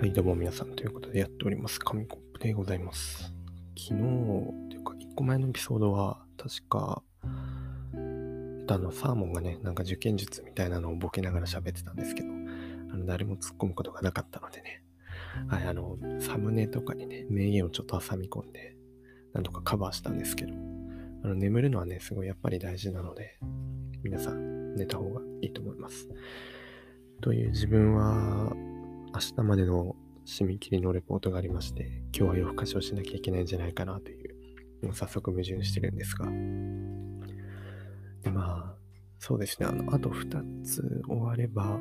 はい、どうも皆さんということでやっております。紙コップでございます。昨日、というか、1個前のエピソードは、確か、あの、サーモンがね、なんか受験術みたいなのをボケながら喋ってたんですけど、あの、誰も突っ込むことがなかったのでね、はい、あの、サムネとかにね、名言をちょっと挟み込んで、なんとかカバーしたんですけど、あの、眠るのはね、すごいやっぱり大事なので、皆さん寝た方がいいと思います。という自分は、明日までの締め切りのレポートがありまして、今日は夜更かしをしなきゃいけないんじゃないかなという、もう早速矛盾してるんですが。で、まあ、そうですね、あの、あと2つ終われば、ま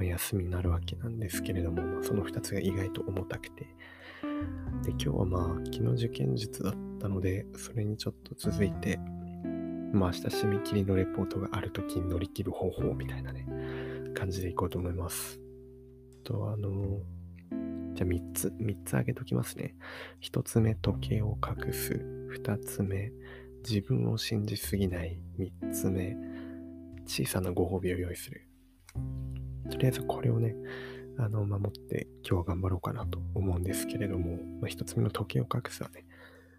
あ、休みになるわけなんですけれども、まあ、その2つが意外と重たくて、で、今日はまあ、昨日受験術だったので、それにちょっと続いて、まあ明日締め切りのレポートがある時に乗り切る方法みたいなね、感じでいこうと思います。と、あの、じゃあ3つ、3つ挙げときますね。1つ目、時計を隠す。2つ目、自分を信じすぎない。3つ目、小さなご褒美を用意する。とりあえずこれをね、あの、守って今日は頑張ろうかなと思うんですけれども、まあ、1つ目の時計を隠すはね、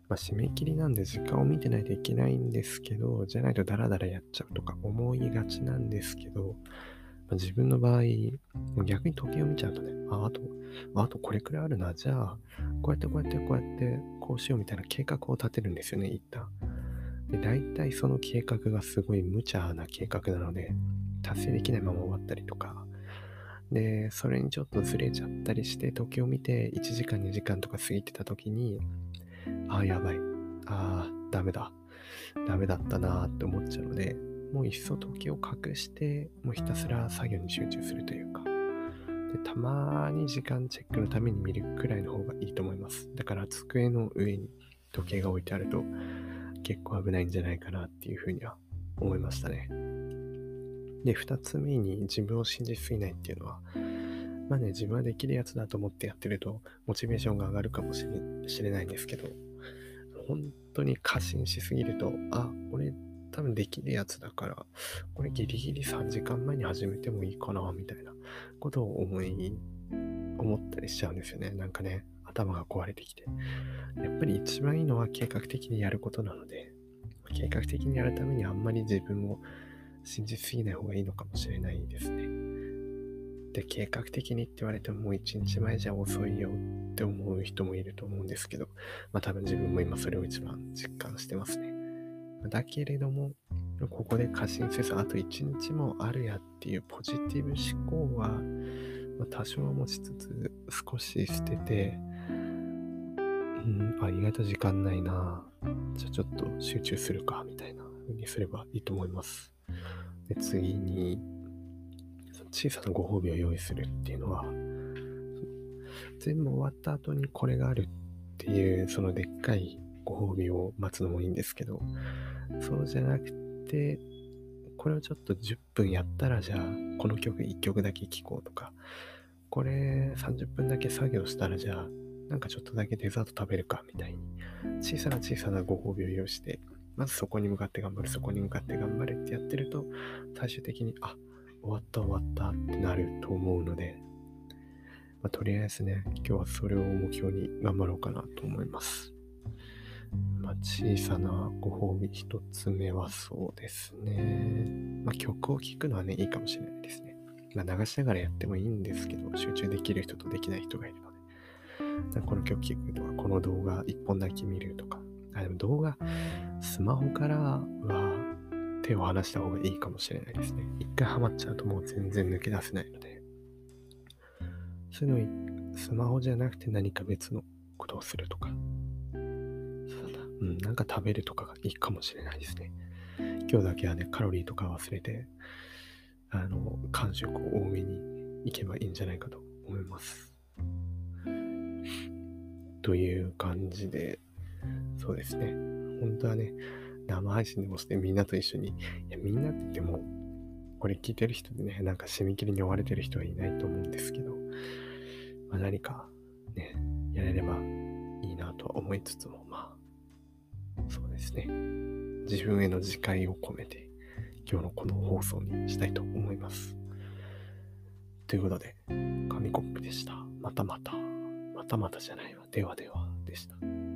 まあ、締め切りなんで時間を見てないといけないんですけど、じゃないとダラダラやっちゃうとか思いがちなんですけど、まあ自分の場合、逆に時計を見ちゃうとね、あ、あと、あとこれくらいあるな、じゃあ、こうやってこうやってこうやってこうしようみたいな計画を立てるんですよね、一旦。で、大体その計画がすごい無茶な計画なので、達成できないまま終わったりとか、で、それにちょっとずれちゃったりして、時計を見て1時間2時間とか過ぎてた時に、ああ、やばい。ああ、ダメだ。ダメだったなーって思っちゃうので、もういっそ時を隠して、もうひたすら作業に集中するというか、でたまに時間チェックのために見るくらいの方がいいと思います。だから机の上に時計が置いてあると結構危ないんじゃないかなっていうふうには思いましたね。で、二つ目に自分を信じすぎないっていうのは、まあね、自分はできるやつだと思ってやってると、モチベーションが上がるかもしれしれないんですけど、本当に過信しすぎると、あ、俺多分できるやつだから、これギリギリ3時間前に始めてもいいかな、みたいなことを思い、思ったりしちゃうんですよね。なんかね、頭が壊れてきて。やっぱり一番いいのは計画的にやることなので、計画的にやるためにあんまり自分を信じすぎない方がいいのかもしれないですね。で、計画的にって言われてももう一日前じゃ遅いよって思う人もいると思うんですけど、まあ多分自分も今それを一番実感してますね。だけれども、ここで過信せず、あと一日もあるやっていうポジティブ思考は、多少は持ちつつ少し捨てて、うん、あ、意外と時間ないな。じゃあちょっと集中するか、みたいな風にすればいいと思います。で、次に、小さなご褒美を用意するっていうのは、全部終わった後にこれがあるっていう、そのでっかいご褒美を待つのもいいんですけど、そうじゃなくて、これをちょっと10分やったら、じゃあ、この曲1曲だけ聴こうとか、これ30分だけ作業したら、じゃあ、なんかちょっとだけデザート食べるかみたいに、小さな小さなご褒美を用意して、まずそこに向かって頑張る、そこに向かって頑張るってやってると、最終的に、あ、終わった終わったってなると思うので、まあ、とりあえずね、今日はそれを目標に頑張ろうかなと思います。まあ、小さなご褒美一つ目はそうですね。まあ、曲を聴くのはね、いいかもしれないですね。まあ、流しながらやってもいいんですけど、集中できる人とできない人がいるので。この曲聴くとか、この動画一本だけ見るとか。あ、でも動画、スマホからは手を離した方がいいかもしれないですね。一回ハマっちゃうともう全然抜け出せないので。そういうのスマホじゃなくて何か別のことをするとか。う。ん、なんか食べるとかがいいかもしれないですね。今日だけはね、カロリーとか忘れて、あの、間食を多めにいけばいいんじゃないかと思います。という感じで、そうですね。本当はね、生配信でもしてみんなと一緒に、いや、みんなって言っても、これ聞いてる人でね、なんか締め切りに追われてる人はいないと思うんですけど、まあ、何かね、やれればいいなとは思いつつも、ですね。自分への自戒を込めて、今日のこの放送にしたいと思います。ということで、紙コップでした。またまた。またまたじゃないわ。ではではでした。